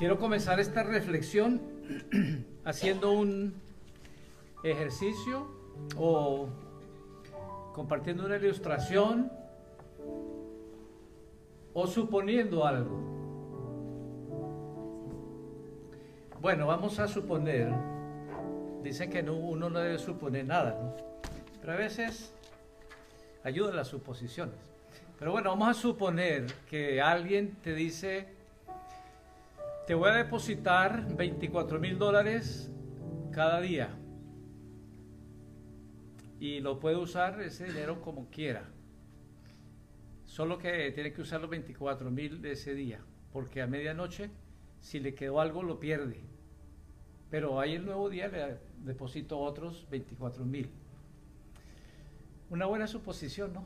Quiero comenzar esta reflexión haciendo un ejercicio o compartiendo una ilustración o suponiendo algo. Bueno, vamos a suponer, dicen que no, uno no debe suponer nada, ¿no? pero a veces ayudan las suposiciones. Pero bueno, vamos a suponer que alguien te dice, te voy a depositar 24 mil dólares cada día. Y lo puede usar ese dinero como quiera. Solo que tiene que usar los 24 mil de ese día. Porque a medianoche, si le quedó algo, lo pierde. Pero ahí el nuevo día le deposito otros 24 mil. Una buena suposición, ¿no?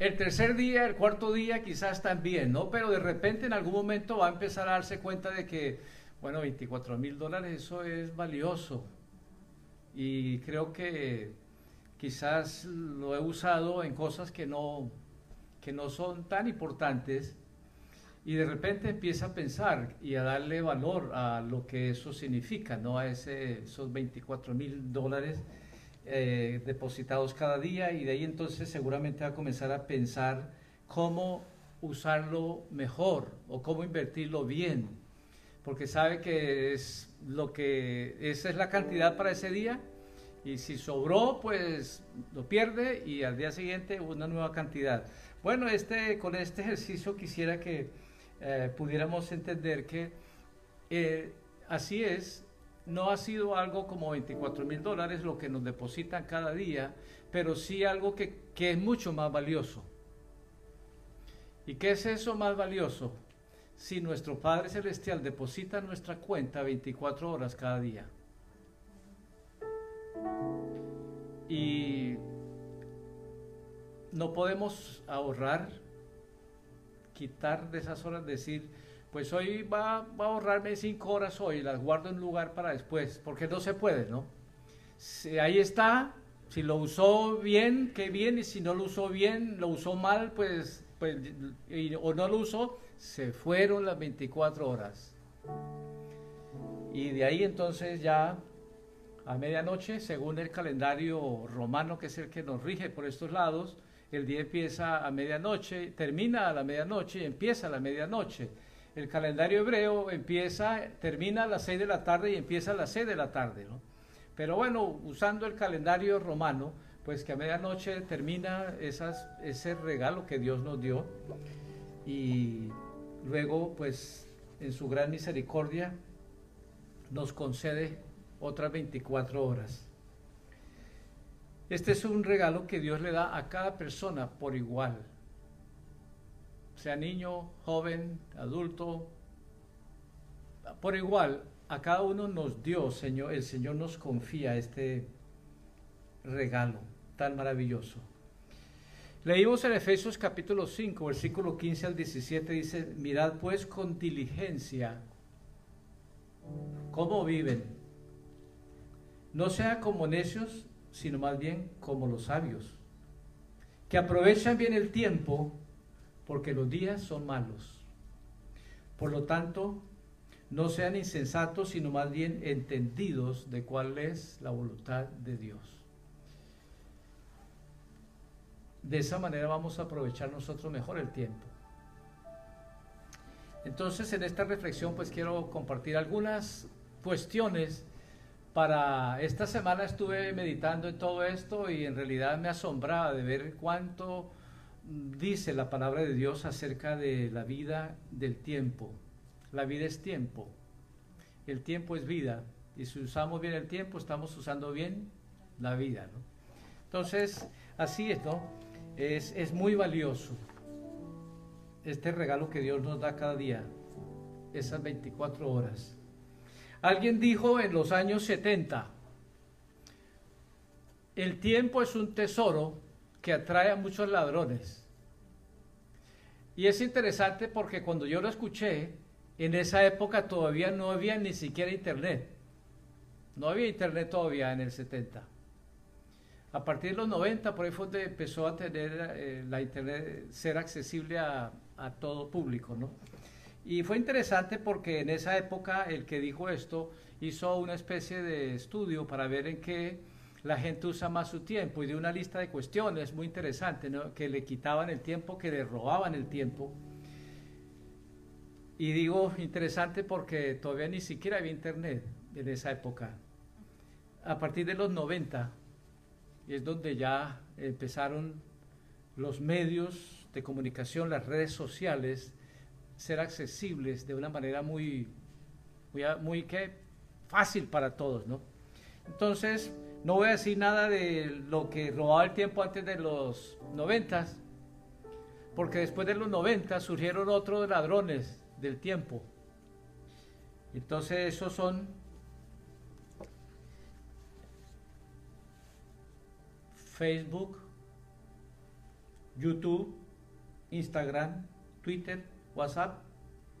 El tercer día, el cuarto día quizás también, ¿no? Pero de repente en algún momento va a empezar a darse cuenta de que, bueno, 24 mil dólares, eso es valioso. Y creo que quizás lo he usado en cosas que no, que no son tan importantes. Y de repente empieza a pensar y a darle valor a lo que eso significa, ¿no? A ese, esos 24 mil dólares eh, depositados cada día y de ahí entonces seguramente va a comenzar a pensar cómo usarlo mejor o cómo invertirlo bien, porque sabe que es lo que esa es la cantidad para ese día y si sobró pues lo pierde y al día siguiente una nueva cantidad. Bueno, este con este ejercicio quisiera que eh, pudiéramos entender que eh, así es no ha sido algo como 24 mil dólares lo que nos depositan cada día, pero sí algo que, que es mucho más valioso. ¿Y qué es eso más valioso? Si nuestro Padre Celestial deposita en nuestra cuenta 24 horas cada día. Y no podemos ahorrar, quitar de esas horas, decir, pues hoy va, a ahorrarme cinco horas hoy, las guardo en lugar para después, porque no se puede, ¿no? Si ahí está, si lo usó bien, qué bien, y si no lo usó bien, lo usó mal, pues, pues o no lo usó, se fueron las 24 horas. Y de ahí entonces ya a medianoche, según el calendario romano, que es el que nos rige por estos lados, el día empieza a medianoche, termina a la medianoche y empieza a la medianoche el calendario hebreo empieza, termina a las 6 de la tarde y empieza a las 6 de la tarde, ¿no? Pero bueno, usando el calendario romano, pues que a medianoche termina ese regalo que Dios nos dio y luego pues en su gran misericordia nos concede otras 24 horas. Este es un regalo que Dios le da a cada persona por igual sea niño, joven, adulto, por igual, a cada uno nos dio, Señor, el Señor nos confía este regalo tan maravilloso. Leímos en Efesios capítulo 5, versículo 15 al 17, dice, mirad pues con diligencia cómo viven. No sea como necios, sino más bien como los sabios, que aprovechan bien el tiempo porque los días son malos. Por lo tanto, no sean insensatos, sino más bien entendidos de cuál es la voluntad de Dios. De esa manera vamos a aprovechar nosotros mejor el tiempo. Entonces, en esta reflexión, pues quiero compartir algunas cuestiones para esta semana estuve meditando en todo esto y en realidad me asombraba de ver cuánto dice la palabra de Dios acerca de la vida del tiempo. La vida es tiempo. El tiempo es vida. Y si usamos bien el tiempo, estamos usando bien la vida. Entonces, así es, ¿no? Es, es muy valioso este regalo que Dios nos da cada día, esas 24 horas. Alguien dijo en los años 70, el tiempo es un tesoro que atrae a muchos ladrones. Y es interesante porque cuando yo lo escuché, en esa época todavía no había ni siquiera internet. No había internet todavía en el 70. A partir de los 90, por ahí fue donde empezó a tener eh, la Internet, ser accesible a, a todo público, ¿no? Y fue interesante porque en esa época el que dijo esto hizo una especie de estudio para ver en qué la gente usa más su tiempo y de una lista de cuestiones muy interesante, que le quitaban el tiempo, que le robaban el tiempo. Y digo interesante porque todavía ni siquiera había internet en esa época. A partir de los 90 es donde ya empezaron los medios de comunicación, las redes sociales, ser accesibles de una manera muy, muy, muy fácil para todos, ¿no? Entonces, no voy a decir nada de lo que robaba el tiempo antes de los noventas, porque después de los noventas surgieron otros ladrones del tiempo. Entonces, esos son Facebook, YouTube, Instagram, Twitter, WhatsApp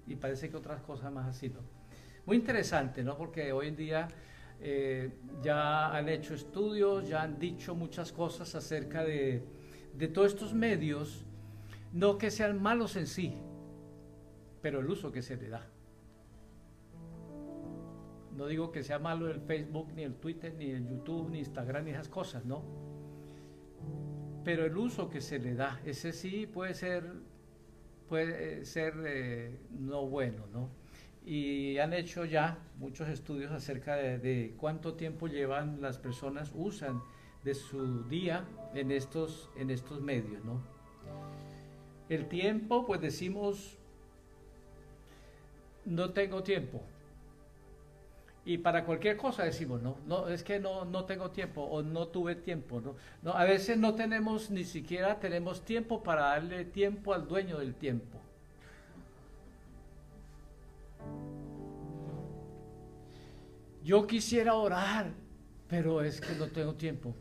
y parece que otras cosas más así, ¿no? Muy interesante, ¿no? Porque hoy en día eh, ya han hecho estudios, ya han dicho muchas cosas acerca de, de todos estos medios, no que sean malos en sí, pero el uso que se le da. No digo que sea malo el Facebook, ni el Twitter, ni el YouTube, ni Instagram, ni esas cosas, ¿no? Pero el uso que se le da, ese sí puede ser puede ser eh, no bueno, ¿no? Y han hecho ya muchos estudios acerca de, cuánto tiempo llevan las personas, usan de su día en estos, en estos medios, ¿no? El tiempo, pues decimos, no tengo tiempo. Y para cualquier cosa decimos, no, no, es que no, no tengo tiempo o no tuve tiempo, ¿no? no. A veces no tenemos, ni siquiera tenemos tiempo para darle tiempo al dueño del tiempo. Yo quisiera orar, pero es que no tengo tiempo.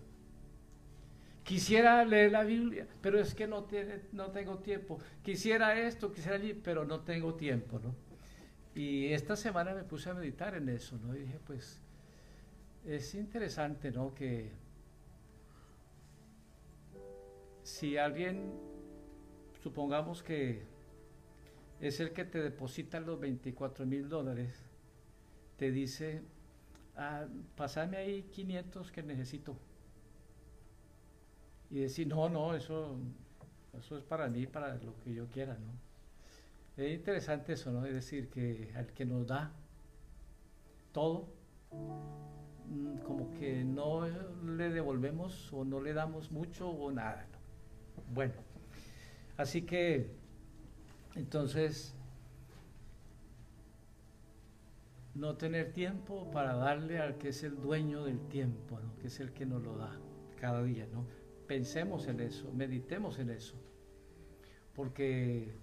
Quisiera leer la Biblia, pero es que no, tiene, no tengo tiempo. Quisiera esto, quisiera allí, pero no tengo tiempo, ¿no? Y esta semana me puse a meditar en eso, ¿no? Y dije, pues, es interesante, ¿no? Que si alguien, supongamos que es el que te deposita los 24 mil dólares, te dice, ah, pasame ahí 500 que necesito. Y decir, no, no, eso, eso es para mí, para lo que yo quiera, ¿no? Es interesante eso, ¿no? Es decir, que al que nos da todo, mm, como que no le devolvemos o no le damos mucho o nada. Bueno, así que entonces no tener tiempo para darle al que es el dueño del tiempo, que es el que nos lo da cada día, ¿no? Pensemos en eso, meditemos en eso, porque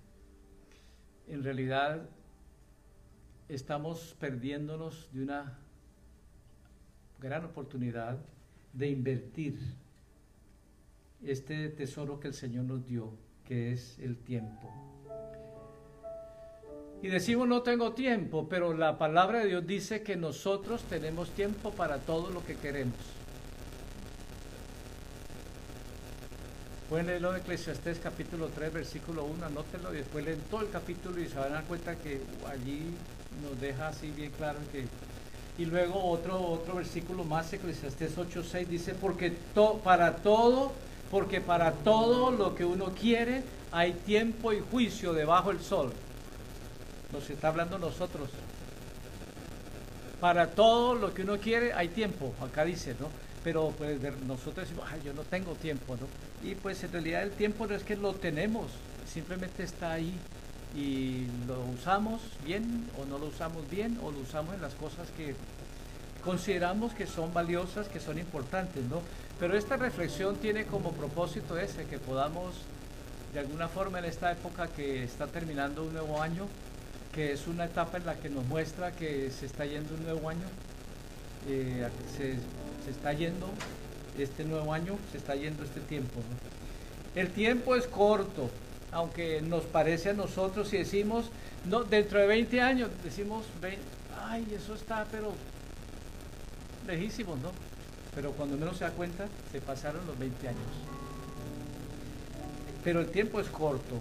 en realidad estamos perdiéndonos de una gran oportunidad de invertir este tesoro que el Señor nos dio, que es el tiempo. Y decimos no tengo tiempo, pero la palabra de Dios dice que nosotros tenemos tiempo para todo lo que queremos. Pueden leerlo en Eclesiastés capítulo 3, versículo 1, anótenlo y después leen todo el capítulo y se van a dar cuenta que allí nos deja así bien claro que... Y luego otro, otro versículo más, Eclesiastés 8, 6, dice, porque para todo, porque para todo lo que uno quiere hay tiempo y juicio debajo del sol. Nos está hablando nosotros. Para todo lo que uno quiere hay tiempo, acá dice, ¿no? pero pues nosotros decimos, Ay, yo no tengo tiempo, ¿no? Y pues en realidad el tiempo no es que lo tenemos, simplemente está ahí y lo usamos bien o no lo usamos bien o lo usamos en las cosas que consideramos que son valiosas, que son importantes, ¿no? Pero esta reflexión tiene como propósito ese, que podamos de alguna forma en esta época que está terminando un nuevo año, que es una etapa en la que nos muestra que se está yendo un nuevo año, eh, se se está yendo este nuevo año, se está yendo este tiempo. El tiempo es corto, aunque nos parece a nosotros y decimos, no, dentro de 20 años, decimos, ay, eso está, pero lejísimo, ¿no? pero cuando menos se da cuenta, se pasaron los 20 años. Pero el tiempo es corto.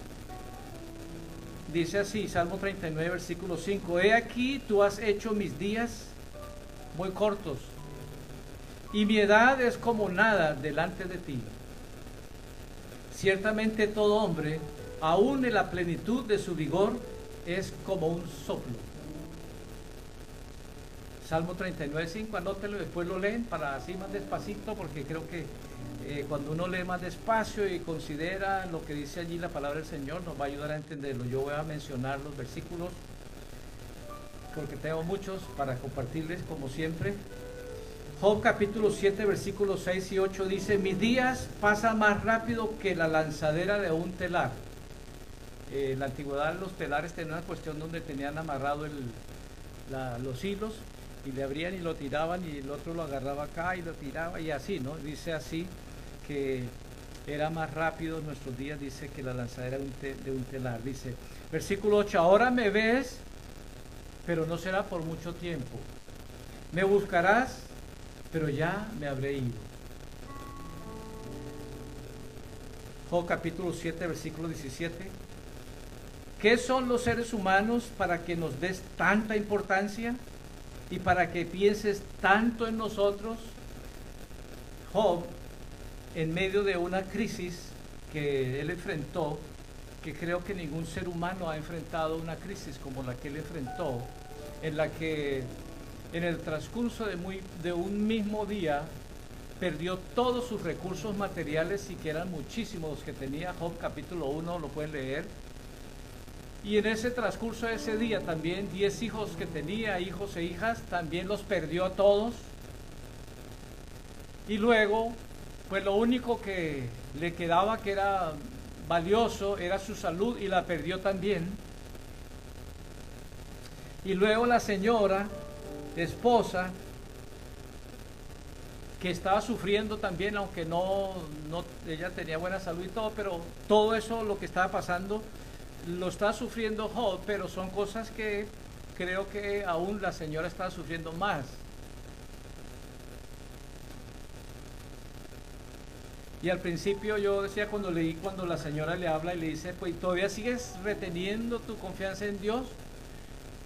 Dice así, Salmo 39, versículo 5, He aquí, tú has hecho mis días muy cortos, y mi edad es como nada delante de ti. Ciertamente todo hombre, aún en la plenitud de su vigor, es como un soplo. Salmo 39, 5, anótelo después lo leen para así más despacito, porque creo que eh, cuando uno lee más despacio y considera lo que dice allí la palabra del Señor, nos va a ayudar a entenderlo. Yo voy a mencionar los versículos, porque tengo muchos para compartirles, como siempre. Job capítulo 7, versículos 6 y 8 dice, mis días pasan más rápido que la lanzadera de un telar. Eh, en la antigüedad los telares tenían una cuestión donde tenían amarrado los hilos y le abrían y lo tiraban y el otro lo agarraba acá y lo tiraba y así, ¿no? Dice así que era más rápido en nuestros días, dice que la lanzadera de un telar. Dice, versículo 8, ahora me ves, pero no será por mucho tiempo. Me buscarás, pero ya me habré ido. Job capítulo 7, versículo 17. ¿Qué son los seres humanos para que nos des tanta importancia? y para que pienses tanto en nosotros, Job, en medio de una crisis que él enfrentó, que creo que ningún ser humano ha enfrentado una crisis como la que él enfrentó, en la que en el transcurso de, un mismo día perdió todos sus recursos materiales y que eran muchísimos los que tenía Job capítulo 1, lo pueden leer, y en ese transcurso de ese día también 10 hijos que tenía, hijos e hijas, también los perdió a todos. Y luego, pues lo único que le quedaba que era valioso era su salud y la perdió también. Y luego la señora, esposa, que estaba sufriendo también, aunque no, no, ella tenía buena salud y todo, pero todo eso lo que estaba pasando lo está sufriendo Job, pero son cosas que creo que aún la señora está sufriendo más. Y al principio yo decía cuando leí, cuando la señora le habla y le dice, pues todavía sigues reteniendo tu confianza en Dios.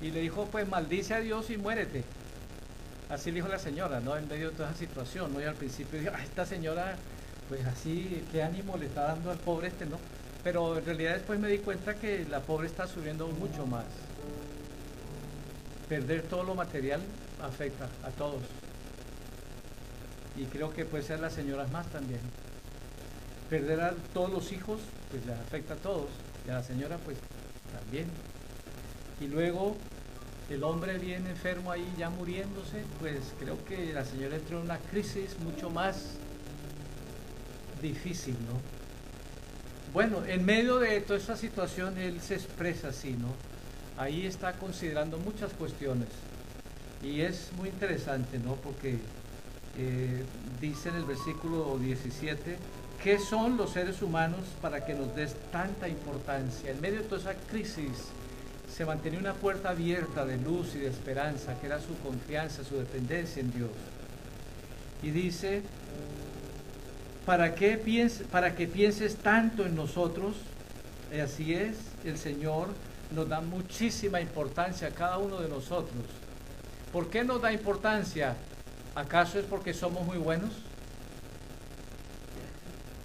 Y le dijo, pues maldice a Dios y muérete. Así le dijo la señora, ¿no? En medio de toda esa situación, ¿no? Y al principio dijo, esta señora, pues así, qué ánimo le está dando al pobre este, ¿no? Pero en realidad después me di cuenta que la pobre está subiendo mucho más. Perder todo lo material afecta a todos. Y creo que puede ser las señoras más también. Perder a todos los hijos, pues les afecta a todos. Y a la señora, pues también. Y luego el hombre viene enfermo ahí ya muriéndose, pues creo que la señora entró en una crisis mucho más difícil, ¿no? Bueno, en medio de toda esta situación él se expresa así, ¿no? Ahí está considerando muchas cuestiones y es muy interesante, ¿no? Porque eh, dice en el versículo 17, ¿qué son los seres humanos para que nos des tanta importancia? En medio de toda esa crisis se mantenía una puerta abierta de luz y de esperanza, que era su confianza, su dependencia en Dios. Y dice, para, para que pienses tanto en nosotros. así es, el Señor nos da muchísima importancia a cada uno de nosotros. ¿Por qué nos da importancia? ¿Acaso es porque somos muy buenos?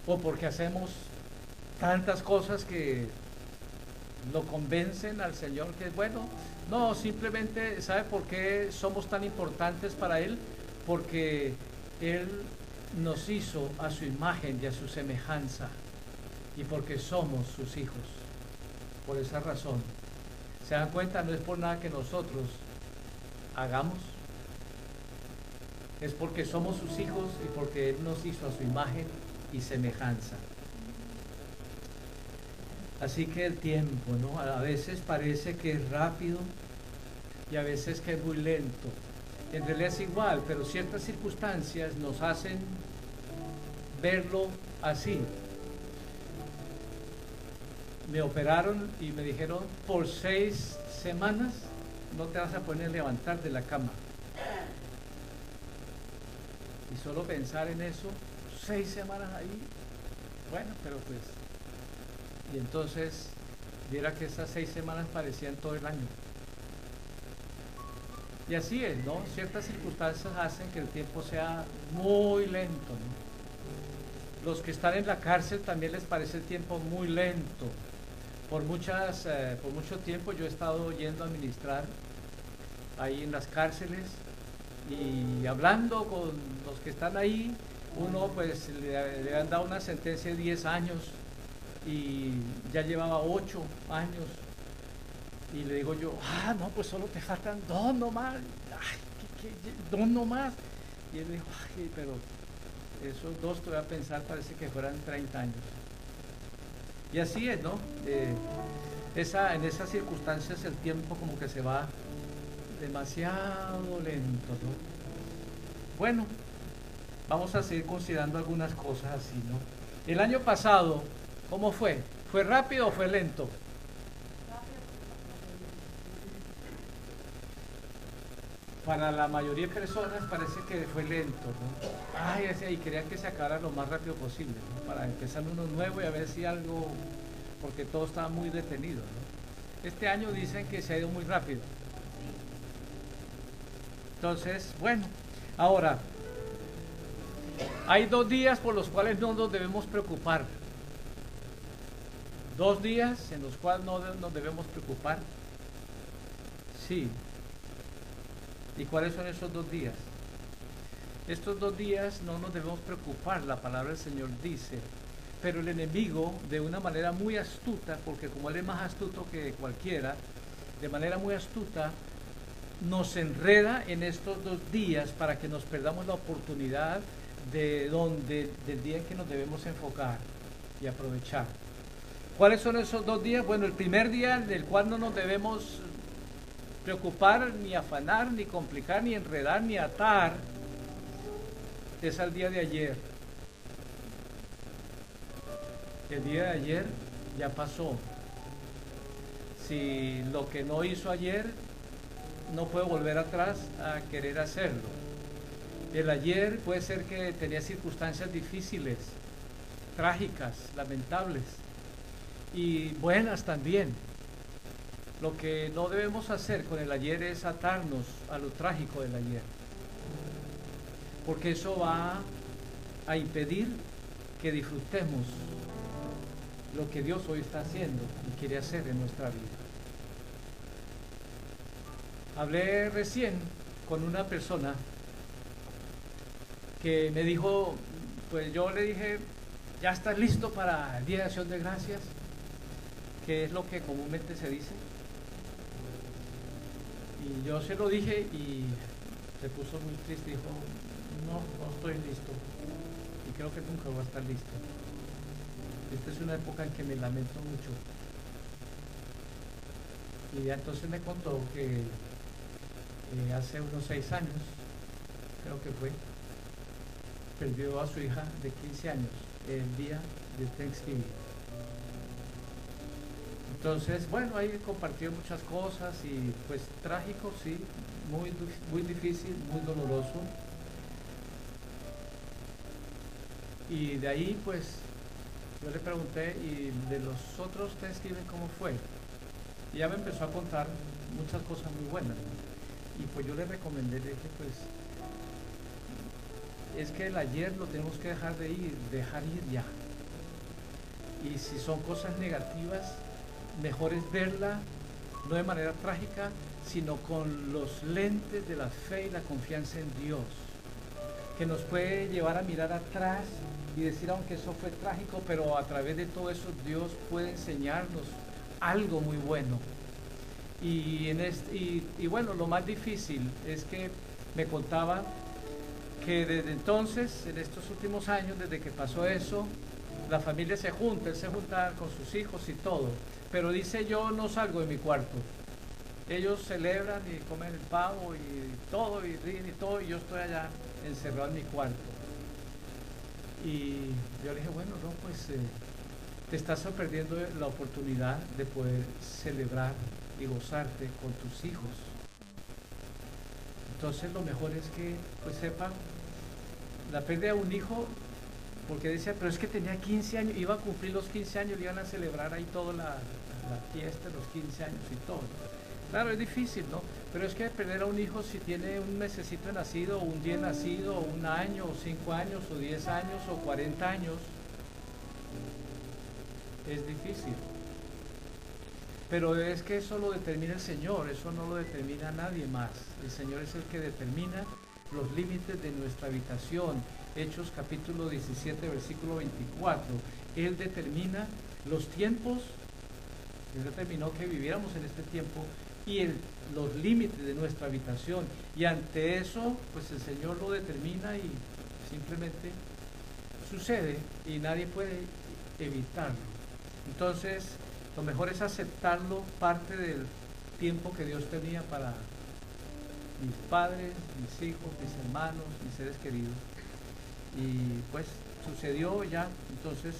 ¿O porque hacemos tantas cosas que lo convencen al Señor que es bueno? No, simplemente, ¿sabe por qué somos tan importantes para Él? Porque Él nos hizo a su imagen y a su semejanza y porque somos sus hijos. Por esa razón, ¿se dan cuenta? No es por nada que nosotros hagamos, es porque somos sus hijos y porque Él nos hizo a su imagen y semejanza. Así que el tiempo, ¿no? A veces parece que es rápido y a veces que es muy lento en realidad es igual, pero ciertas circunstancias nos hacen verlo así. Me operaron y me dijeron, por seis semanas no te vas a poder levantar de la cama. Y solo pensar en eso, seis semanas ahí, bueno, pero pues... Y entonces, viera que esas seis semanas parecían todo el año. Y así es, ¿no? Ciertas circunstancias hacen que el tiempo sea muy lento, ¿no? Los que están en la cárcel también les parece el tiempo muy lento. Por, muchas, eh, por mucho tiempo yo he estado yendo a administrar ahí en las cárceles y hablando con los que están ahí, uno pues le, han dado una sentencia de 10 años y ya llevaba 8 años y le digo yo, ah, no, pues solo te faltan dos nomás. Ay, ¿qué, qué, dos nomás. Y él dijo, ay, pero esos dos te voy a pensar, parece que fueran 30 años. Y así es, ¿no? Eh, esa, en esas circunstancias el tiempo como que se va demasiado lento, ¿no? Bueno, vamos a seguir considerando algunas cosas así, ¿no? El año pasado, ¿cómo fue? ¿Fue rápido o fue lento? para la mayoría de personas parece que fue lento, ¿no? Ay, y querían que se acabara lo más rápido posible, ¿no? Para empezar uno nuevo y a ver si algo, porque todo estaba muy detenido, ¿no? Este año dicen que se ha ido muy rápido. Entonces, bueno, ahora, hay dos días por los cuales no nos debemos preocupar. Dos días en los cuales no nos debemos preocupar. Sí, ¿Y cuáles son esos dos días? Estos dos días no nos debemos preocupar, la palabra del Señor dice, pero el enemigo de una manera muy astuta, porque como él es más astuto que cualquiera, de manera muy astuta, nos enreda en estos dos días para que nos perdamos la oportunidad de donde, del día en que nos debemos enfocar y aprovechar. ¿Cuáles son esos dos días? Bueno, el primer día del cual no nos debemos preocupar, ni afanar, ni complicar, ni enredar, ni atar, es al día de ayer. El día de ayer ya pasó. Si lo que no hizo ayer no puede volver atrás a querer hacerlo. El ayer puede ser que tenía circunstancias difíciles, trágicas, lamentables y buenas también lo que no debemos hacer con el ayer es atarnos a lo trágico del ayer, porque eso va a impedir que disfrutemos lo que Dios hoy está haciendo y quiere hacer en nuestra vida. Hablé recién con una persona que me dijo, pues yo le dije, ya estás listo para el Día de Acción de Gracias, que es lo que comúnmente se dice. Y yo se lo dije y se puso muy triste. Dijo, no, no estoy listo. Y creo que nunca voy a estar listo. Esta es una época en que me lamento mucho. Y ya entonces me contó que eh, hace unos seis años, creo que fue, perdió a su hija de 15 años el día de Thanksgiving. Entonces, bueno, ahí compartió muchas cosas y pues trágico, sí, muy, muy difícil, muy doloroso. Y de ahí pues yo le pregunté, ¿y de los otros Thanksgiving cómo fue? Y ya me empezó a contar muchas cosas muy buenas. Y pues yo le recomendé, le dije, pues, es que el ayer lo tenemos que dejar de ir, dejar ir ya. Y si son cosas negativas, mejor es verla no de manera trágica, sino con los lentes de la fe y la confianza en Dios, que nos puede llevar a mirar atrás y decir, aunque eso fue trágico, pero a través de todo eso Dios puede enseñarnos algo muy bueno. Y, este, bueno, lo más difícil es que me contaba que desde entonces, en estos últimos años, desde que pasó eso, la familia se junta, él se junta con sus hijos y todo pero dice yo no salgo de mi cuarto. Ellos celebran y comen el pavo y todo, y ríen y todo, y yo estoy allá encerrado en mi cuarto. Y yo le dije, bueno, no, pues eh, te estás perdiendo la oportunidad de poder celebrar y gozarte con tus hijos. Entonces lo mejor es que pues sepan la pérdida de un hijo, porque decía, pero es que tenía 15 años, iba a cumplir los 15 años, iban a celebrar ahí toda la, fiesta, los 15 años y todo. Claro, es difícil, ¿no? Pero es que perder a un hijo si tiene un mesecito nacido, un día nacido, un año, o cinco años, o 10 años, o 40 años, es difícil. Pero es que eso lo determina el Señor, eso no lo determina nadie más. El Señor es el que determina los límites de nuestra habitación. Hechos capítulo 17, versículo 24. Él determina los tiempos, Él determinó que viviéramos en este tiempo y los límites de nuestra habitación. Y ante eso, pues el Señor lo determina y simplemente sucede y nadie puede evitarlo. Entonces, lo mejor es aceptarlo parte del tiempo que Dios tenía para mis padres, mis hijos, mis hermanos, mis seres queridos. Y pues sucedió ya, entonces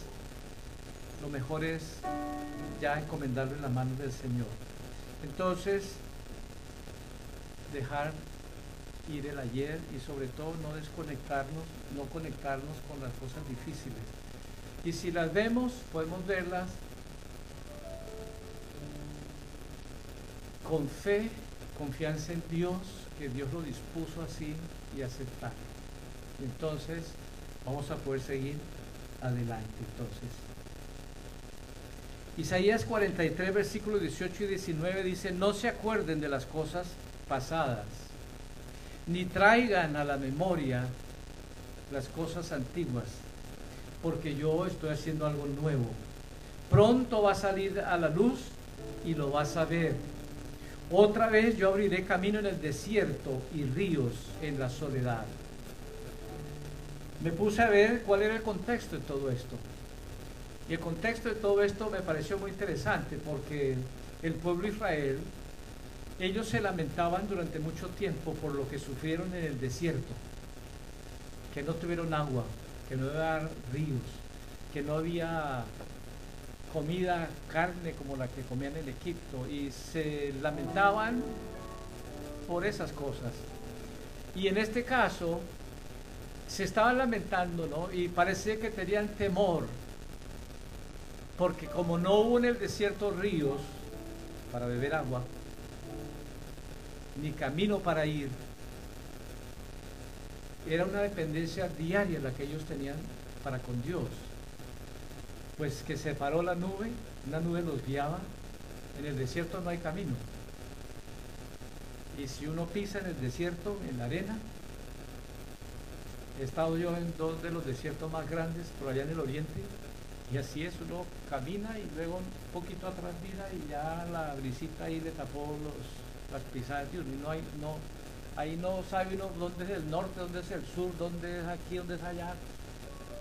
lo mejor es ya encomendarlo en las manos del Señor. Entonces, dejar ir el ayer y sobre todo no desconectarnos, no conectarnos con las cosas difíciles. Y si las vemos, podemos verlas con fe, confianza en Dios, que Dios lo dispuso así y aceptar. Entonces, vamos a poder seguir adelante. Entonces, Isaías 43, versículos 18 y 19 dice, no se acuerden de las cosas pasadas, ni traigan a la memoria las cosas antiguas, porque yo estoy haciendo algo nuevo. Pronto va a salir a la luz y lo vas a ver otra vez yo abriré camino en el desierto y ríos en la soledad. Me puse a ver cuál era el contexto de todo esto. Y el contexto de todo esto me pareció muy interesante porque el pueblo Israel, ellos se lamentaban durante mucho tiempo por lo que sufrieron en el desierto, que no tuvieron agua, que no había ríos, que no había comida, carne como la que comían en Egipto y se lamentaban por esas cosas. Y en este caso se estaban lamentando, ¿no? Y parece que tenían temor, porque como no hubo en el desierto ríos para beber agua, ni camino para ir, era una dependencia diaria la que ellos tenían para con Dios pues que se paró la nube, una nube los guiaba, en el desierto no hay camino. Y si uno pisa en el desierto, en la arena, he estado yo en dos de los desiertos más grandes, por allá en el oriente, y así es, uno camina y luego un poquito atrás mira y ya la brisita ahí le tapó los, las pisadas de no hay, no, ahí no sabe uno dónde es el norte, dónde es el sur, dónde es aquí, dónde es allá,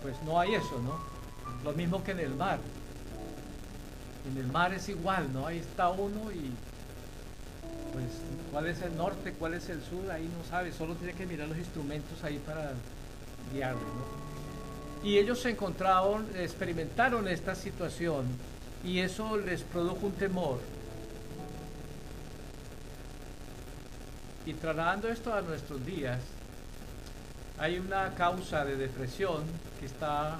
pues no hay eso, ¿no? Lo mismo que en el mar. En el mar es igual, ¿no? Ahí está uno y pues cuál es el norte, cuál es el sur, ahí no sabe, solo tiene que mirar los instrumentos ahí para guiarlo, ¿no? Y ellos se encontraron, experimentaron esta situación y eso les produjo un temor. Y trasladando esto a nuestros días, hay una causa de depresión que está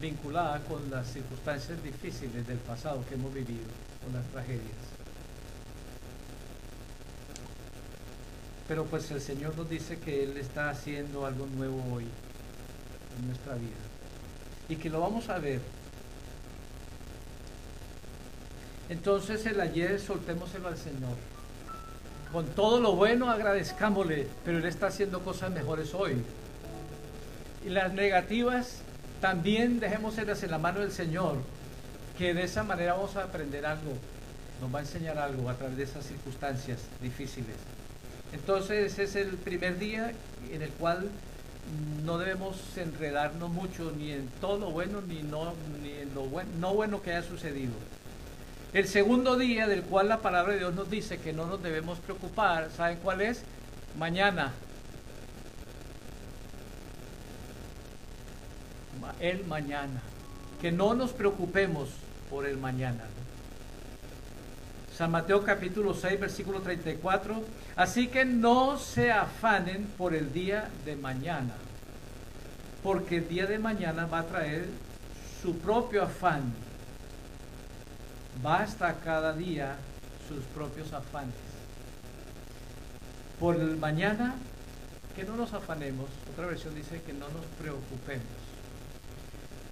vinculada con las circunstancias difíciles del pasado que hemos vivido, con las tragedias. Pero pues el Señor nos dice que Él está haciendo algo nuevo hoy en nuestra vida y que lo vamos a ver. Entonces el ayer soltémoselo al Señor. Con todo lo bueno agradezcámosle, pero Él está haciendo cosas mejores hoy. Y las negativas también dejemos en la mano del Señor, que de esa manera vamos a aprender algo, nos va a enseñar algo a través de esas circunstancias difíciles. Entonces es el primer día en el cual no debemos enredarnos mucho ni en todo lo bueno ni, ni en lo bueno, no bueno que haya sucedido. El segundo día del cual la palabra de Dios nos dice que no nos debemos preocupar, ¿saben cuál es? Mañana. El mañana. Que no nos preocupemos por el mañana. San Mateo capítulo 6, versículo 34. Así que no se afanen por el día de mañana, porque el día de mañana va a traer su propio afán. Basta cada día sus propios afanes. Por el mañana, que no nos afanemos. Otra versión dice que no nos preocupemos.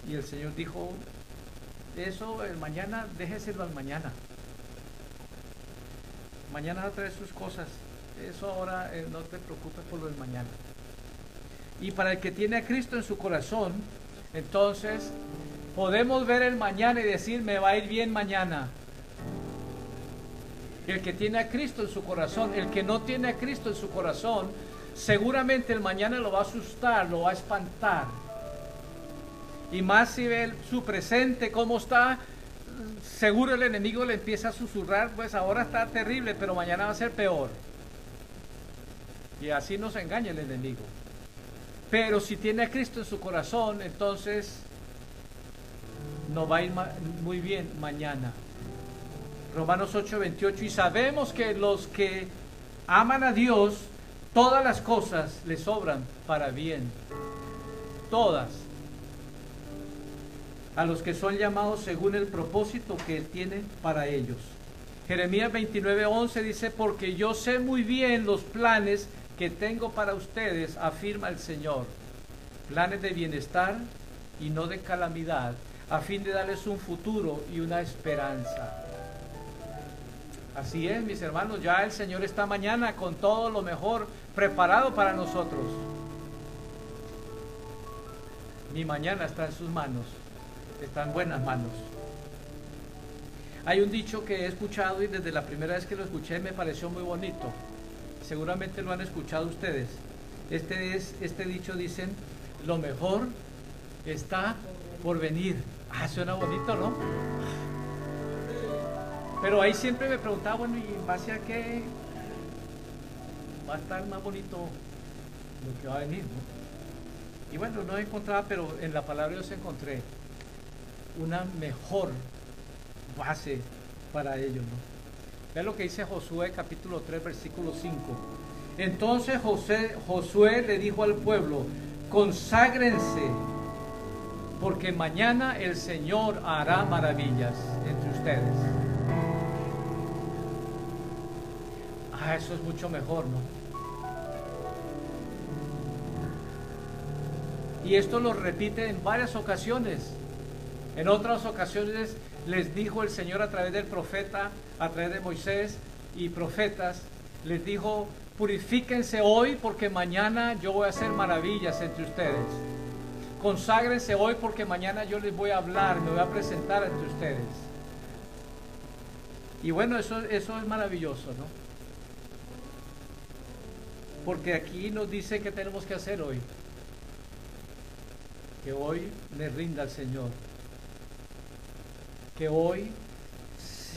Y el Señor dijo, eso el mañana, déjeselo al mañana. Mañana va a traer sus cosas. Eso ahora eh, no te preocupes por lo del mañana. Y para el que tiene a Cristo en su corazón, entonces podemos ver el mañana y decir, me va a ir bien mañana. El que tiene a Cristo en su corazón, el que no tiene a Cristo en su corazón, seguramente el mañana lo va a asustar, lo va a espantar. Y más si ve su presente, cómo está, seguro el enemigo le empieza a susurrar, pues ahora está terrible, pero mañana va a ser peor. Y así nos engaña el enemigo. Pero si tiene a Cristo en su corazón, entonces no va a ir muy bien mañana. Romanos 8, 28. Y sabemos que los que aman a Dios, todas las cosas les sobran para bien. Todas. A los que son llamados según el propósito que Él tiene para ellos. Jeremías 29, 11 dice, porque yo sé muy bien los planes que tengo para ustedes, afirma el Señor. Planes de bienestar y no de calamidad, a fin de darles un futuro y una esperanza. Así es, mis hermanos, ya el Señor está mañana con todo lo mejor preparado para nosotros. Mi mañana está en sus manos, está en buenas manos. Hay un dicho que he escuchado y desde la primera vez que lo escuché me pareció muy bonito. Seguramente lo han escuchado ustedes. Este, es, este dicho dicen, lo mejor está por venir. Ah, suena bonito, ¿no? Pero ahí siempre me preguntaba, bueno, ¿y en base a qué va a estar más bonito lo que va a venir? ¿no? Y bueno, no encontraba, pero en la palabra de Dios encontré una mejor base para ello. ¿no? Vean lo que dice Josué capítulo 3, versículo 5. Entonces José, Josué le dijo al pueblo, conságrense, porque mañana el Señor hará maravillas entre ustedes. Ah, eso es mucho mejor, ¿no? Y esto lo repite en varias ocasiones. En otras ocasiones les dijo el Señor a través del profeta, a través de Moisés y profetas, les dijo, purifíquense hoy porque mañana yo voy a hacer maravillas entre ustedes. Conságrense hoy porque mañana yo les voy a hablar, me voy a presentar entre ustedes. Y bueno, eso, eso es maravilloso, ¿no? Porque aquí nos dice que tenemos que hacer hoy. Que hoy le rinda al Señor. Que hoy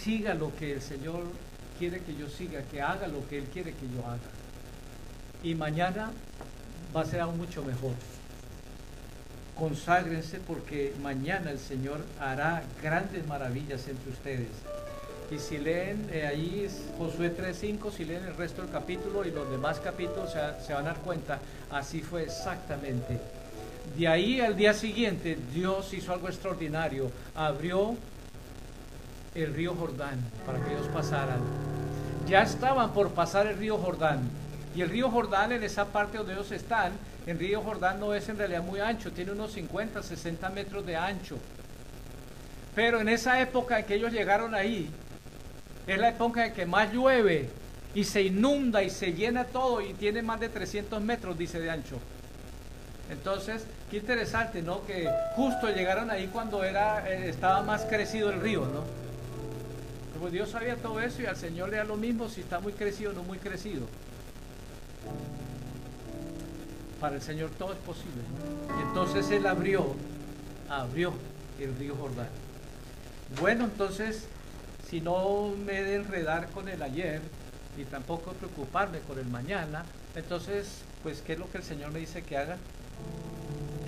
siga lo que el Señor quiere que yo siga, que haga lo que Él quiere que yo haga. Y mañana va a ser aún mucho mejor. Conságrense porque mañana el Señor hará grandes maravillas entre ustedes. Y si leen eh, ahí Josué 3.5, si leen el resto del capítulo y los demás capítulos se, se van a dar cuenta, así fue exactamente. De ahí al día siguiente Dios hizo algo extraordinario, abrió el río Jordán para que ellos pasaran. Ya estaban por pasar el río Jordán. Y el río Jordán en esa parte donde ellos están, el río Jordán no es en realidad muy ancho, tiene unos 50, 60 metros de ancho. Pero en esa época en que ellos llegaron ahí, es la época en que más llueve y se inunda y se llena todo y tiene más de 300 metros, dice de ancho. Entonces, qué interesante, ¿no? Que justo llegaron ahí cuando era, eh, estaba más crecido el río, ¿no? Pues Dios sabía todo eso y al Señor le da lo mismo si está muy crecido o no muy crecido. Para el Señor todo es posible. Y entonces Él abrió, abrió el río Jordán. Bueno, entonces, si no me de enredar con el ayer, y tampoco preocuparme con el mañana, entonces, pues, ¿qué es lo que el Señor me dice que haga?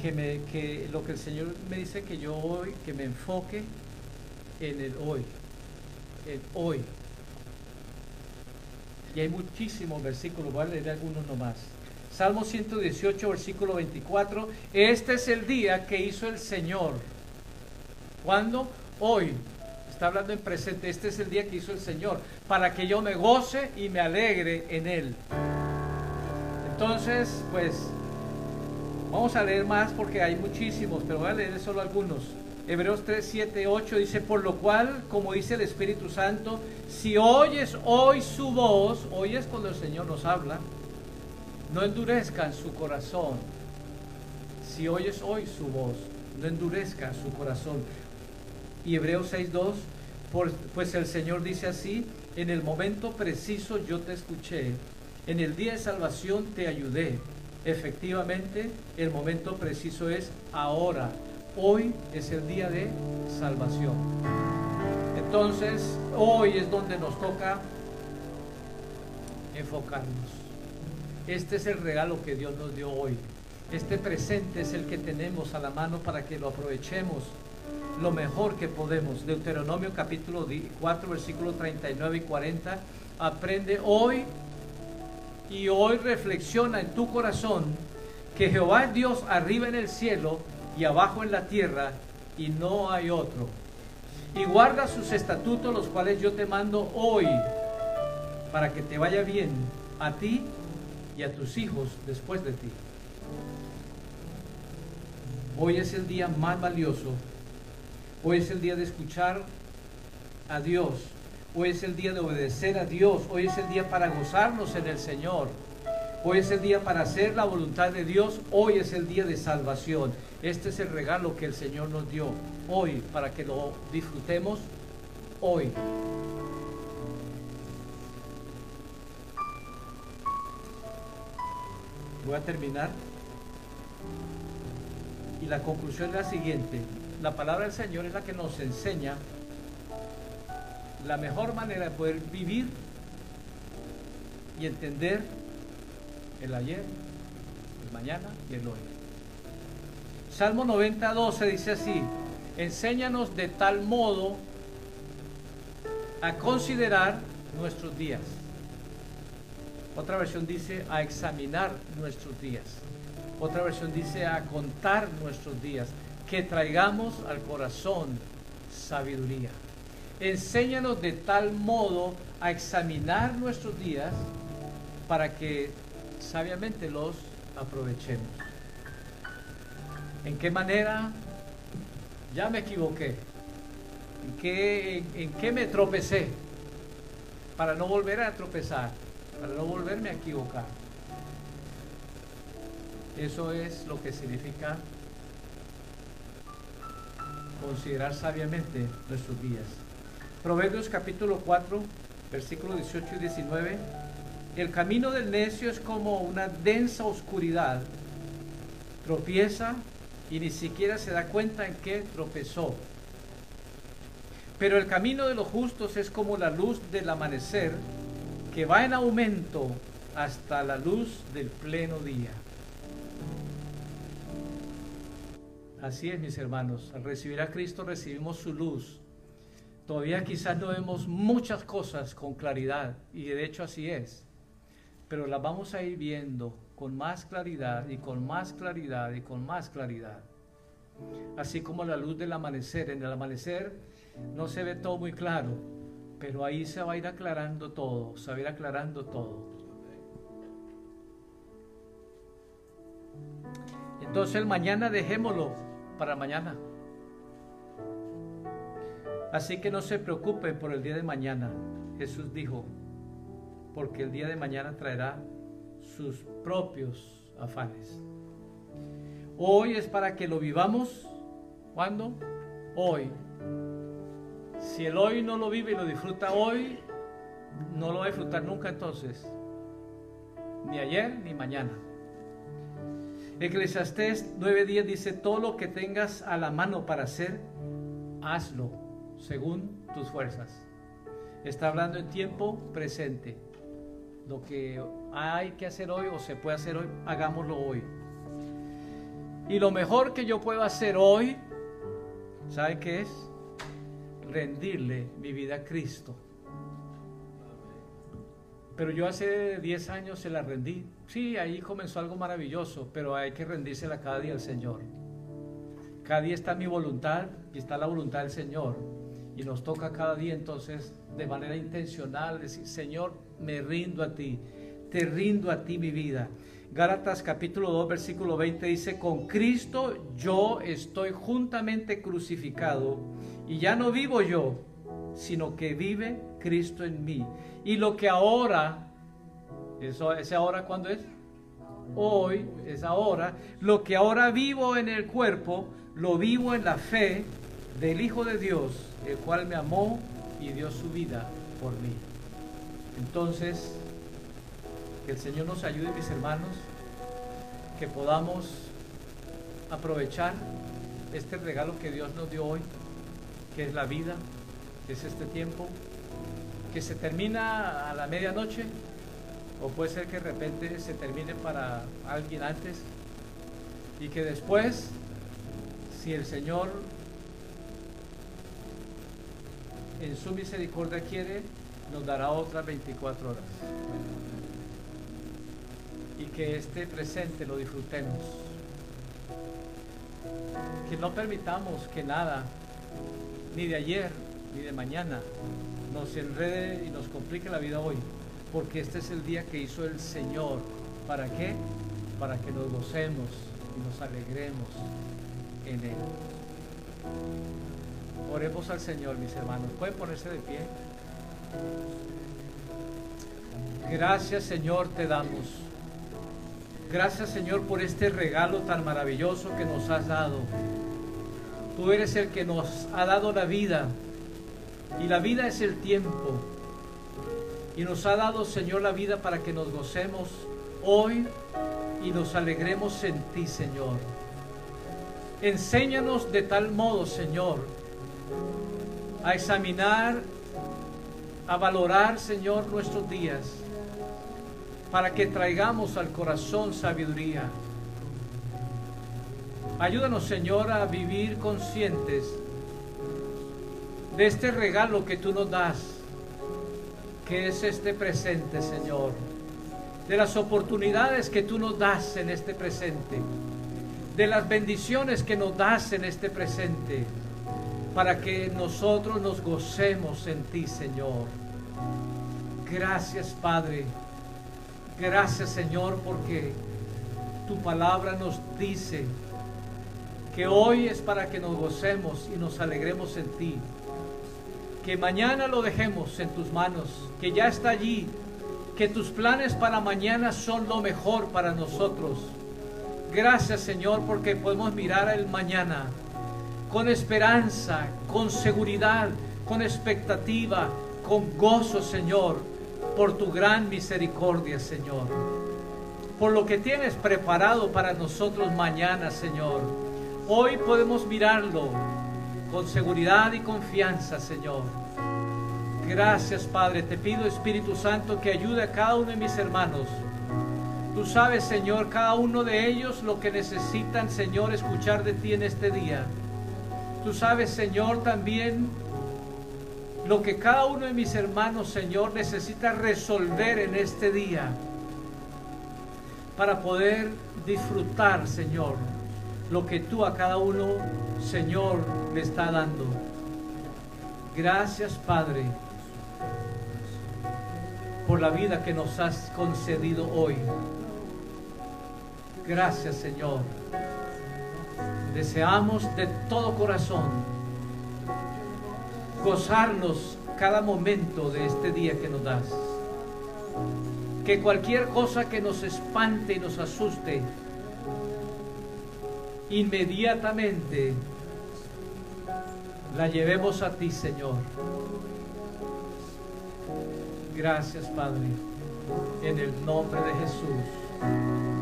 Que, me, que lo que el Señor me dice que yo hoy, que me enfoque en el hoy, el hoy. Y hay muchísimos versículos, voy a leer algunos nomás. Salmo 118, versículo 24. Este es el día que hizo el Señor. ¿Cuándo? Hoy. Está hablando en presente. Este es el día que hizo el Señor. Para que yo me goce y me alegre en Él. Entonces, pues, vamos a leer más porque hay muchísimos, pero voy a leer solo algunos. Hebreos 3, 7, 8 dice, por lo cual, como dice el Espíritu Santo, si oyes hoy su voz, oyes cuando el Señor nos habla, no endurezcan su corazón. Si oyes hoy su voz, no endurezca su corazón. Y Hebreos 6, 2, pues el Señor dice así, en el momento preciso yo te escuché, en el día de salvación te ayudé. Efectivamente, el momento preciso es ahora Hoy es el día de salvación. Entonces, hoy es donde nos toca enfocarnos. Este es el regalo que Dios nos dio hoy. Este presente es el que tenemos a la mano para que lo aprovechemos lo mejor que podemos. Deuteronomio capítulo 4, versículo 39 y 40. Aprende hoy y hoy reflexiona en tu corazón que Jehová Dios arriba en el cielo y abajo en la tierra, y no hay otro. Y guarda sus estatutos, los cuales yo te mando hoy, para que te vaya bien a ti y a tus hijos después de ti. Hoy es el día más valioso. Hoy es el día de escuchar a Dios. Hoy es el día de obedecer a Dios. Hoy es el día para gozarnos en el Señor. Hoy es el día para hacer la voluntad de Dios. Hoy es el día de salvación. Este es el regalo que el Señor nos dio hoy para que lo disfrutemos hoy. Voy a terminar. Y la conclusión es la siguiente. La palabra del Señor es la que nos enseña la mejor manera de poder vivir y entender el ayer, el mañana y el hoy. Salmo 90, 12 dice así, enséñanos de tal modo a considerar nuestros días. Otra versión dice a examinar nuestros días. Otra versión dice a contar nuestros días. Que traigamos al corazón sabiduría. Enséñanos de tal modo a examinar nuestros días para que sabiamente los aprovechemos. ¿En qué manera? Ya me equivoqué. ¿En qué, en, qué me tropecé? Para no volver a tropezar, para no volverme a equivocar. Eso es lo que significa considerar sabiamente nuestros días. Proverbios capítulo 4, versículos 18 y 19. El camino del necio es como una densa oscuridad. Tropieza y ni siquiera se da cuenta en qué tropezó. Pero el camino de los justos es como la luz del amanecer que va en aumento hasta la luz del pleno día. Así es, mis hermanos. Al recibir a Cristo recibimos su luz. Todavía quizás no vemos muchas cosas con claridad, y de hecho así es. Pero las vamos a ir viendo con más claridad y con más claridad y con más claridad. Así como la luz del amanecer. En el amanecer no se ve todo muy claro, pero ahí se va a ir aclarando todo, se va a ir aclarando todo. Entonces el mañana dejémoslo para mañana. Así que no se preocupen por el día de mañana. Jesús dijo, porque el día de mañana traerá sus propios afanes. Hoy es para que lo vivamos. ¿Cuándo? Hoy. Si el hoy no lo vive y lo disfruta hoy, no lo va a disfrutar nunca entonces. Ni ayer ni mañana. Eclesiastés 9:10 dice, todo lo que tengas a la mano para hacer, hazlo según tus fuerzas. Está hablando en tiempo presente. Lo que hay que hacer hoy o se puede hacer hoy, hagámoslo hoy. Y lo mejor que yo puedo hacer hoy, ¿sabe qué es? Rendirle mi vida a Cristo. pero yo hace 10 años se la rendí. Sí, ahí comenzó algo maravilloso, pero hay que rendírsela cada día al Señor. Cada día está mi voluntad y está la voluntad del Señor. Y nos toca cada día entonces de manera intencional decir, Señor, me rindo a ti, te rindo a ti mi vida. Gálatas capítulo 2 versículo 20 dice, con Cristo yo estoy juntamente crucificado y ya no vivo yo, sino que vive Cristo en mí. Y lo que ahora, eso, ese ahora cuando es? Hoy, es ahora, lo que ahora vivo en el cuerpo, lo vivo en la fe del Hijo de Dios, el cual me amó y dio su vida por mí. Entonces, que el Señor nos ayude, mis hermanos, que podamos aprovechar este regalo que Dios nos dio hoy, que es la vida, que es este tiempo, que se termina a la medianoche, o puede ser que de repente se termine para alguien antes, y que después si el Señor en su misericordia quiere, nos dará otras 24 horas. Y que este presente lo disfrutemos. Que no permitamos que nada, ni de ayer, ni de mañana, nos enrede y nos complique la vida hoy. Porque este es el día que hizo el Señor. ¿Para qué? Para que nos gocemos y nos alegremos en Él. Oremos al Señor, mis hermanos. ¿Pueden ponerse de pie? Gracias, Señor, te damos. Gracias, Señor, por este regalo tan maravilloso que nos has dado. Tú eres el que nos ha dado la vida. Y la vida es el tiempo. Y nos ha dado, Señor, la vida para que nos gocemos hoy y nos alegremos en ti, Señor. Enséñanos de tal modo, Señor, a examinar, a valorar, Señor, nuestros días, para que traigamos al corazón sabiduría. Ayúdanos, Señor, a vivir conscientes de este regalo que tú nos das, que es este presente, Señor, de las oportunidades que tú nos das en este presente de las bendiciones que nos das en este presente, para que nosotros nos gocemos en ti, Señor. Gracias, Padre. Gracias, Señor, porque tu palabra nos dice que hoy es para que nos gocemos y nos alegremos en ti. Que mañana lo dejemos en tus manos, que ya está allí, que tus planes para mañana son lo mejor para nosotros Gracias Señor porque podemos mirar el mañana con esperanza, con seguridad, con expectativa, con gozo Señor, por tu gran misericordia Señor. Por lo que tienes preparado para nosotros mañana Señor. Hoy podemos mirarlo con seguridad y confianza Señor. Gracias Padre, te pido Espíritu Santo que ayude a cada uno de mis hermanos Tú sabes, Señor, cada uno de ellos lo que necesitan, Señor, escuchar de ti en este día. Tú sabes, Señor, también lo que cada uno de mis hermanos, Señor, necesita resolver en este día para poder disfrutar, Señor, lo que tú a cada uno, Señor, le está dando. Gracias, Padre, por la vida que nos has concedido hoy. Gracias Señor. Deseamos de todo corazón gozarnos cada momento de este día que nos das. Que cualquier cosa que nos espante y nos asuste, inmediatamente la llevemos a ti, Señor. Gracias, Padre, en el nombre de Jesús.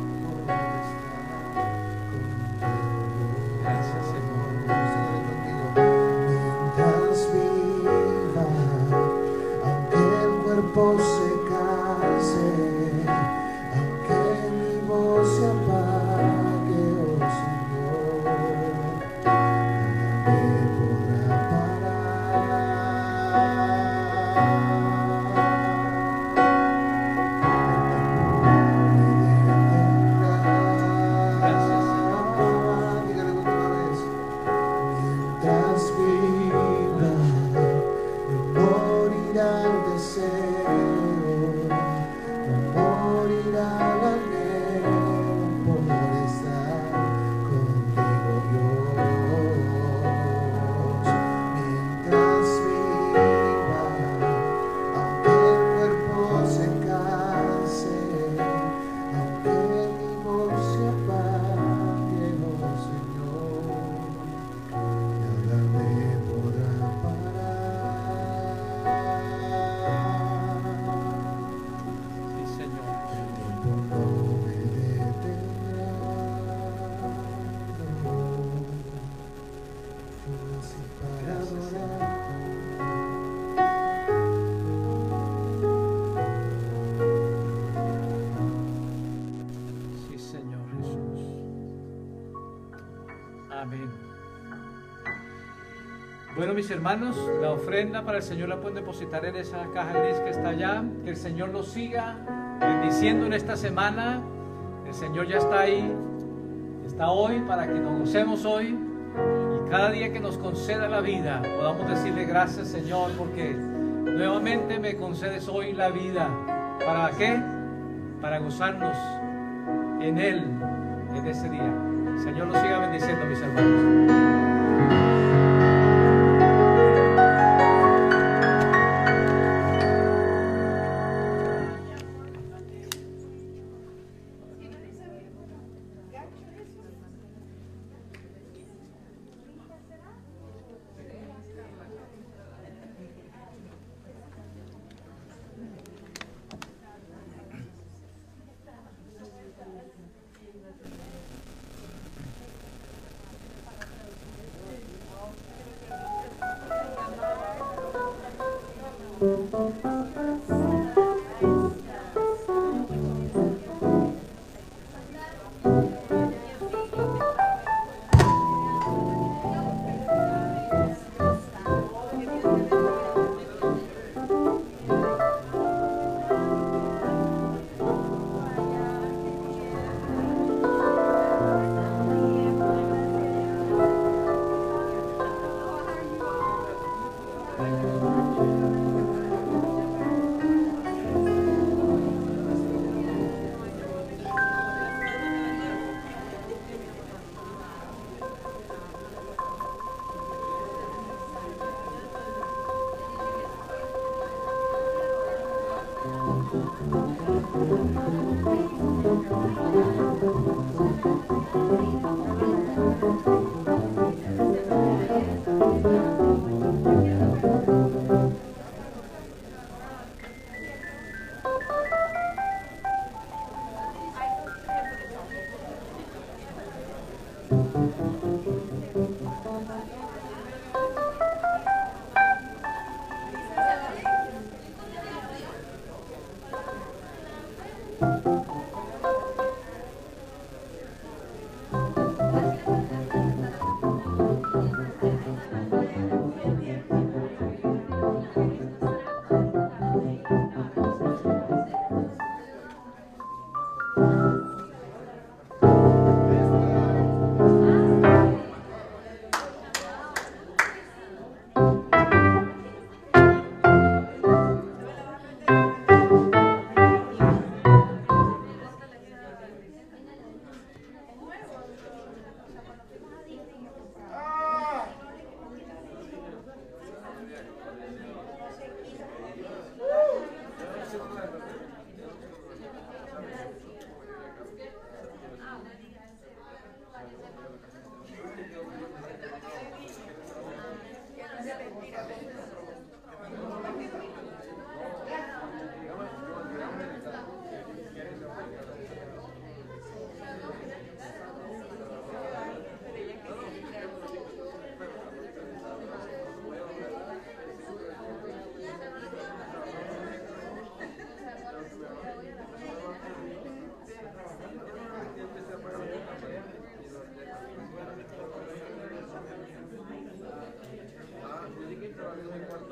Bueno, mis hermanos, la ofrenda para el Señor la pueden depositar en esa caja gris que está allá. Que el Señor los siga bendiciendo en esta semana. El Señor ya está ahí, está hoy para que nos gocemos hoy. Y cada día que nos conceda la vida, podamos decirle gracias, Señor, porque nuevamente me concedes hoy la vida. ¿Para qué? Para gozarnos en Él en ese día. Señor los siga bendiciendo, mis hermanos. Gracias.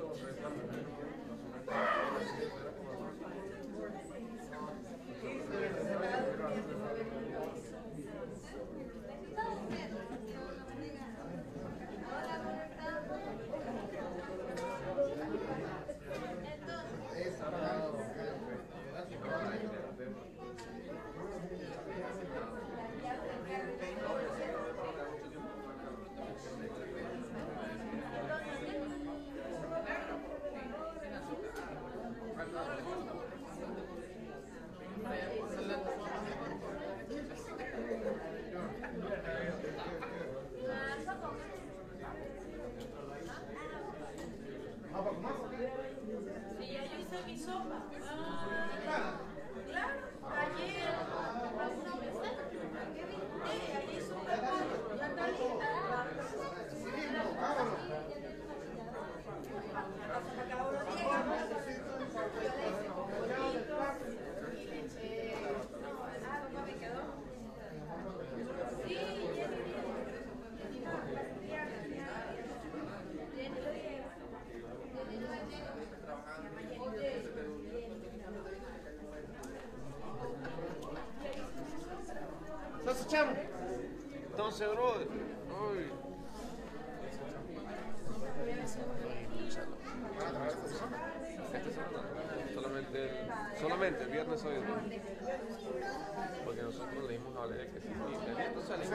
Solamente, solamente el viernes hoy. Porque nosotros le dimos a Valeria que sí. Entonces,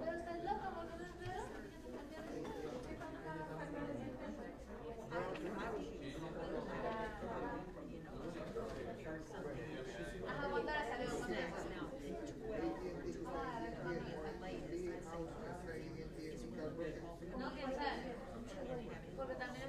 Pero estás loco, ¿no? Ajá, salió? No. Porque también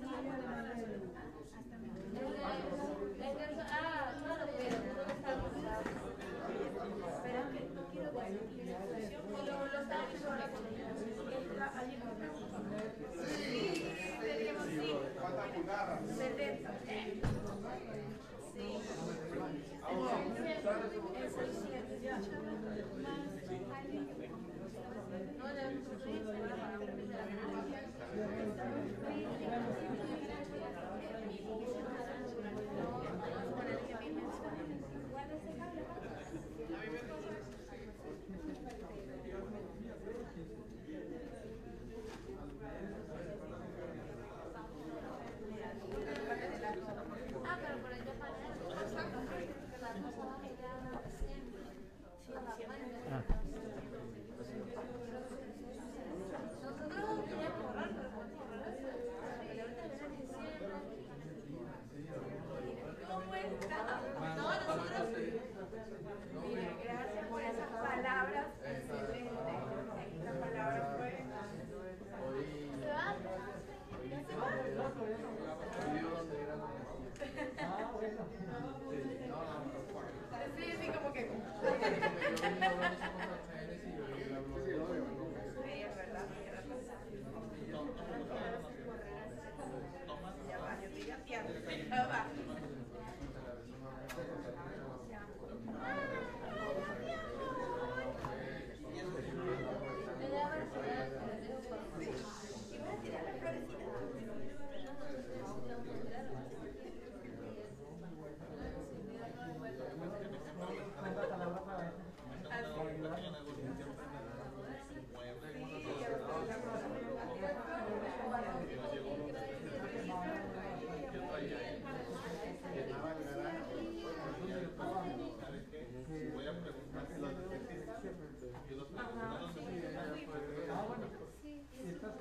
Gracias.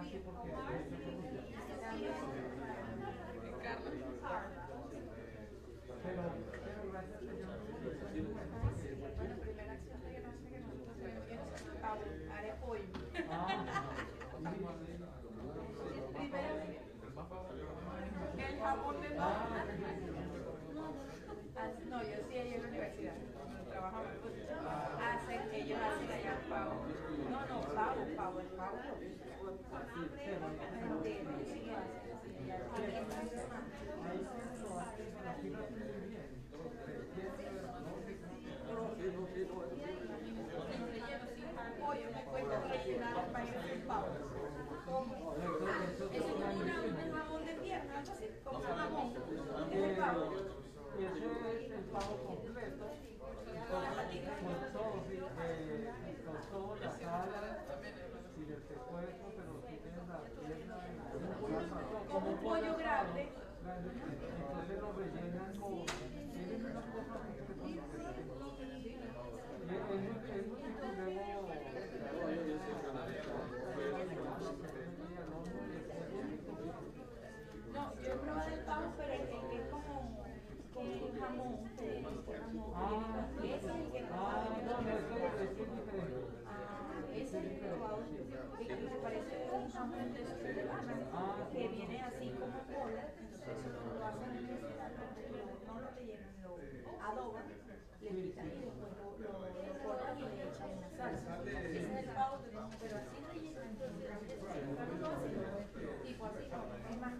así porque pero, pero gracias al Señor Bueno, primera acción de gracia que nosotros vemos es arepoy. ah, El de No, yo sí ahí en la universidad. Cuando hacen, ellos hacen allá pavo. No, no, pavo, pavo, el pavo. Completo, con todo, eh, con todo, la sala, sin el secuestro, pero sí tienes la pierna, y- Como un pollo grande. Entonces lo rellenan con, tienen unas cosas que se ponen Y es muy, es muy rico, luego, No, yo he probado el pavo, pero el que es como, como un jamón, que es un jamón. Ah, Ese es el que he ah, probado. no, no, eso es diferente. Ah, que viene así como bola. Entonces eso lo hacen no lo rellenan, lo adoban, le quitan y lo, y le echan en la salsa. El pero así rellenan. Tipo así, no, es más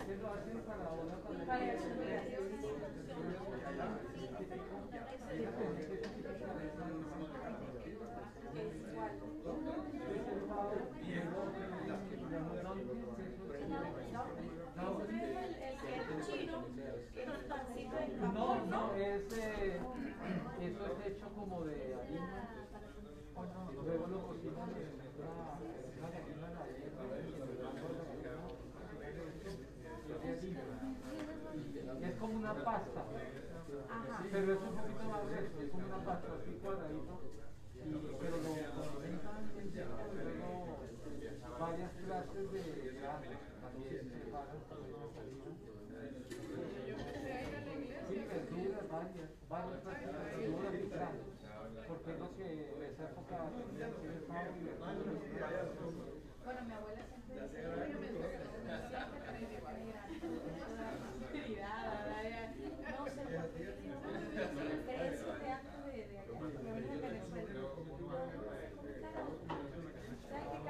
Ese lo hacen para para. No, No, es, eso es hecho como de harina. Luego lo cocinan en una, de harina. Es como una pasta, pero es un poquito más grueso, es como una pasta así cuadradito. Y, pero lo en luego varias clases de también se con. Sí, verduras, varias, varias clases de verduras y porque es lo que en esa época tenía que pavo y verduras. Bueno, mi abuela siempre dice, me gusta, no sé por qué diferencia de antes de, de allá, porque a mí me parece ¿Sabes qué carajo?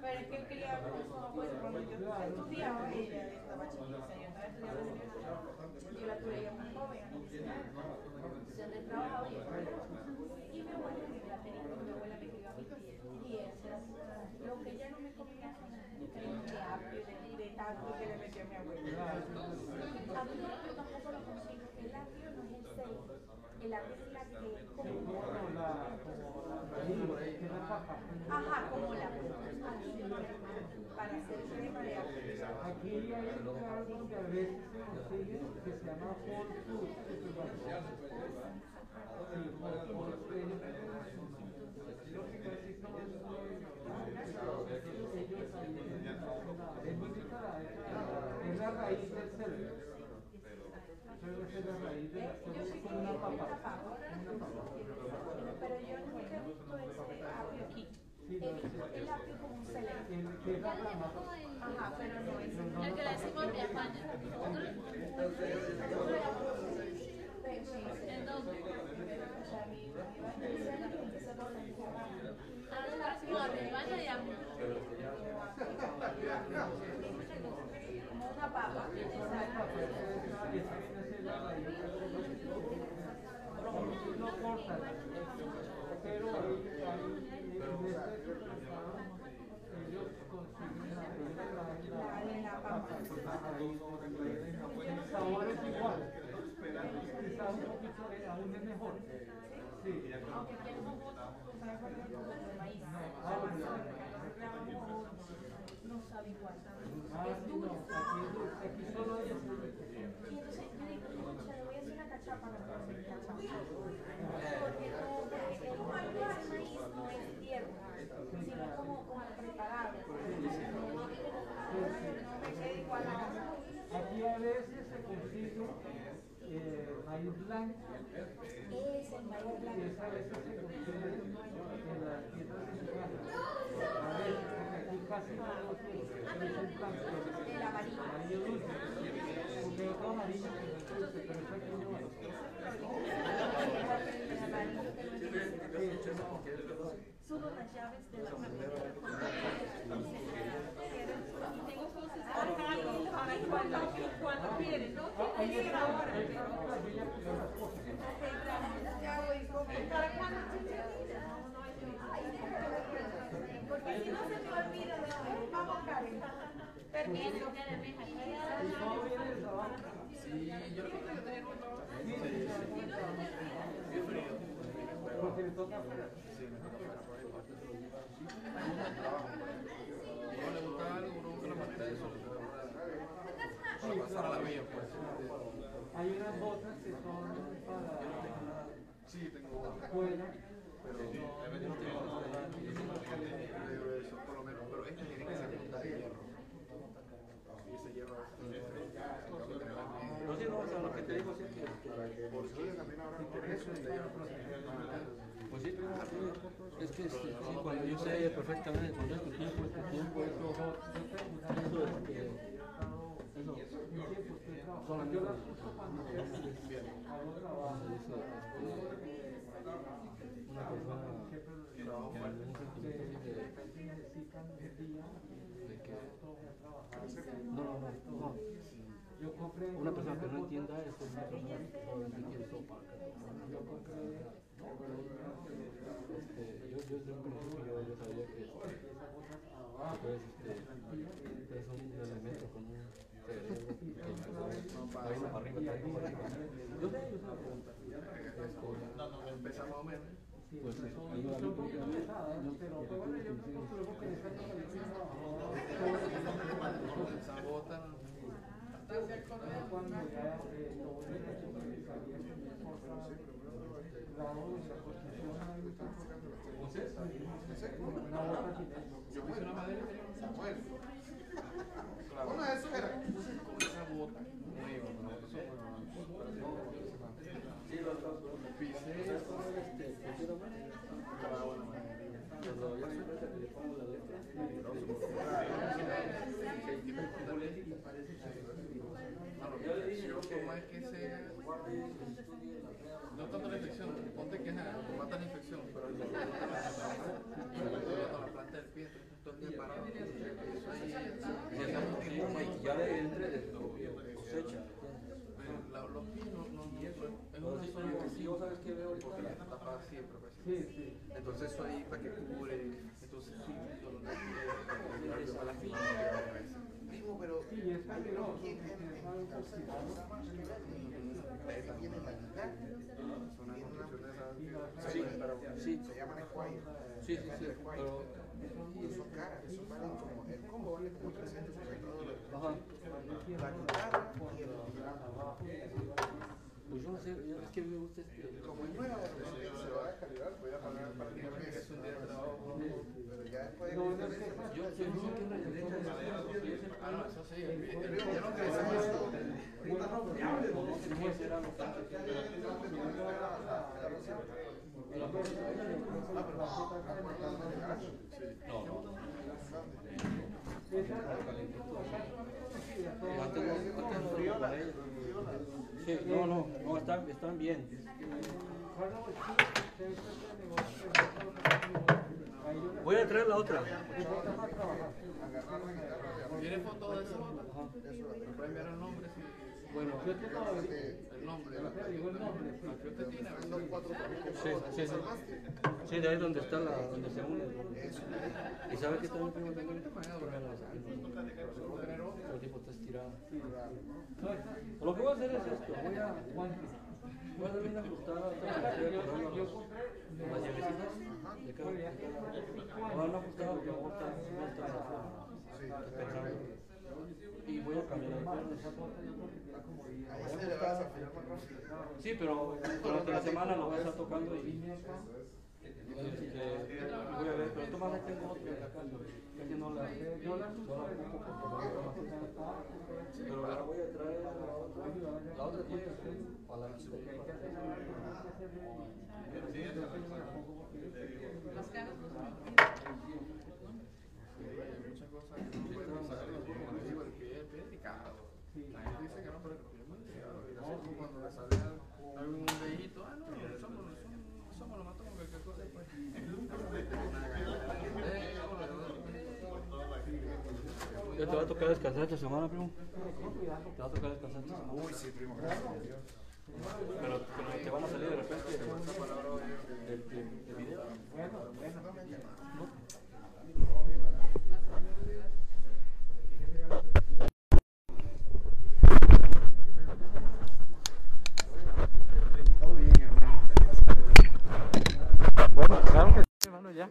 Pero es que cuando yo estudiaba, ella estaba chiquita, yo estaba estudiando en yo la tuve ya muy joven, a los 19 años. Yo trabajaba y mi abuela la tenía, mi abuela me crió a mi tía, y lo que ella no me comía son de tanto que le metió a mi abuela. A mí yo tampoco lo consigo, el apio no es el sello, el apio es la que como la. Ajá, como la así, para hacer apio. Aquí hay un lugar donde a veces se consigue que se llama es la, raíz del cerdo. Yo yo nunca aquí. Ajá, pero no es. Que le decimos de España. ¿En. No corta, pero este es igual, eh, es mejor. Sí. Aunque tenemos. Ah. No sabe igual. Ah, aquí solo este. Y entonces yo digo, "Concha, le voy a hacer una cachapa, no puedo hacer cachapa. Porque no, porque el maíz no es tierno, sino como, como preparado. No me queda igual a Aquí a veces se consigue eh, maíz blanco Es el maíz y blanco. esa veces se consigue en las tiendas mexicanas. A veces, porque aquí casi no lo tienen, pero es el blanco. El amarillo. Amarillo dulce. Porque otro amarillo que no es dulce, pero es aquí no es. El amarillo que no es dulce. Son las llaves de la familia. Tengo cosas para cuando, cuando quieres, no Ah, ahí tiene que ir está, ahora. ahí está la planilla que son las cosas. ¿Para cuando Porque si no se me olvida, después vamos a caer. Permiso. Y todo viene de trabajo. Porque le toca afuera. No le gusta algo, uno busca la manera de solucionarlo para pasar a la vía, pues. Hay unas botas que son para Sí, tengo afuera. pero eso por lo menos, pero este tiene que ser punta de hierro. Y ese hierro No, sí, no, o sea, lo que te digo sí que, por también ahora pues sí, es que sí, cuando yo sé perfectamente, tu tiempo, es tu tiempo, eso, eso es que, eso, las una persona sentimiento así de, repente necesitan un día de que, todo a trabajar. No, no, no, no, Yo compré una persona que no entienda eso una persona que quiere sopa. Yo compré Este, yo, yo desde un principio yo, yo sabía que, pues, este, es un elemento con un cerebro que está yendo para arriba, está yendo para arriba. Yo yo sé, este, Empezamos o menos. pues pues yo bota, cuando ya eh, lo voy a hacer, salía con mi esposa, grabo de la construcción ahí, una bota chinesa. yo puse una madera Samuel. Uno de esos era. Con esa bota nueva, ¿no? Eso ¿cómo es que se.? No tanto la infección, ponte que ajá, mata la infección, pero el la planta del pie, entonces todo el día parado. Ya le entre de cosecha. Los pies no, es una zona sabes que veo porque la está tapada siempre. pues. Sí, sí. Entonces eso ahí para que cubre, entonces sí, a la fin. Pero La mitad. Sí, sí, Se llaman Squire. sí, sí, sí, pero, Y son caras, eso valen como, el combo vale como 350 dólares. ajá, La guitarra y el pues yo no sé, yo- es que me gusta este, Como es nueva, se va a voy a pagar prácticamente es un día de trabajo. Ya No, no yo, Ah, no, eso sí. El ya no crecemos esto. ¿Cómo será lo que Ah, pero No, están bien. Voy a traer la otra. ¿Tiene foto de eso? ¿Me puede enviar el nombre? Sí. Bueno, El nombre. ¿Qué usted tiene? sí, sí, sí. Sí, de ahí donde está la, donde se une. ¿Y sabe que está mi primo también? El tipo está estirado. Lo que voy a hacer es esto, voy a, voy a darle una ajustada a toda Y voy a cambiar Sí, pero durante la semana lo voy a estar tocando y este, voy a ver, pero la voy a traer la otra, la otra tiene para la Muchas cosas que no pueden pasar en los digo, el pie, el pie es delicado. La que ah, no, lo matamos, cualquier cosa, pues. ¿Ya te va a tocar descansar esta semana, primo? ¿Te va a tocar descansar esta semana? Uy, sí, primo, gracias a Dios. Pero, pero te van a salir de repente el, el, el video. 啊。